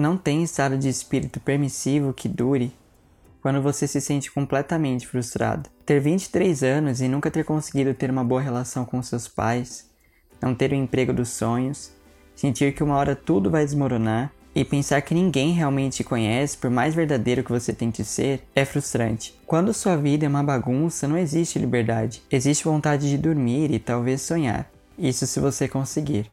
Não tem estado de espírito permissivo que dure quando você se sente completamente frustrado. Ter 23 anos e nunca ter conseguido ter uma boa relação com seus pais, não ter o emprego dos sonhos, sentir que uma hora tudo vai desmoronar e pensar que ninguém realmente te conhece, por mais verdadeiro que você tente ser, é frustrante. Quando sua vida é uma bagunça, não existe liberdade. Existe vontade de dormir e talvez sonhar. Isso se você conseguir.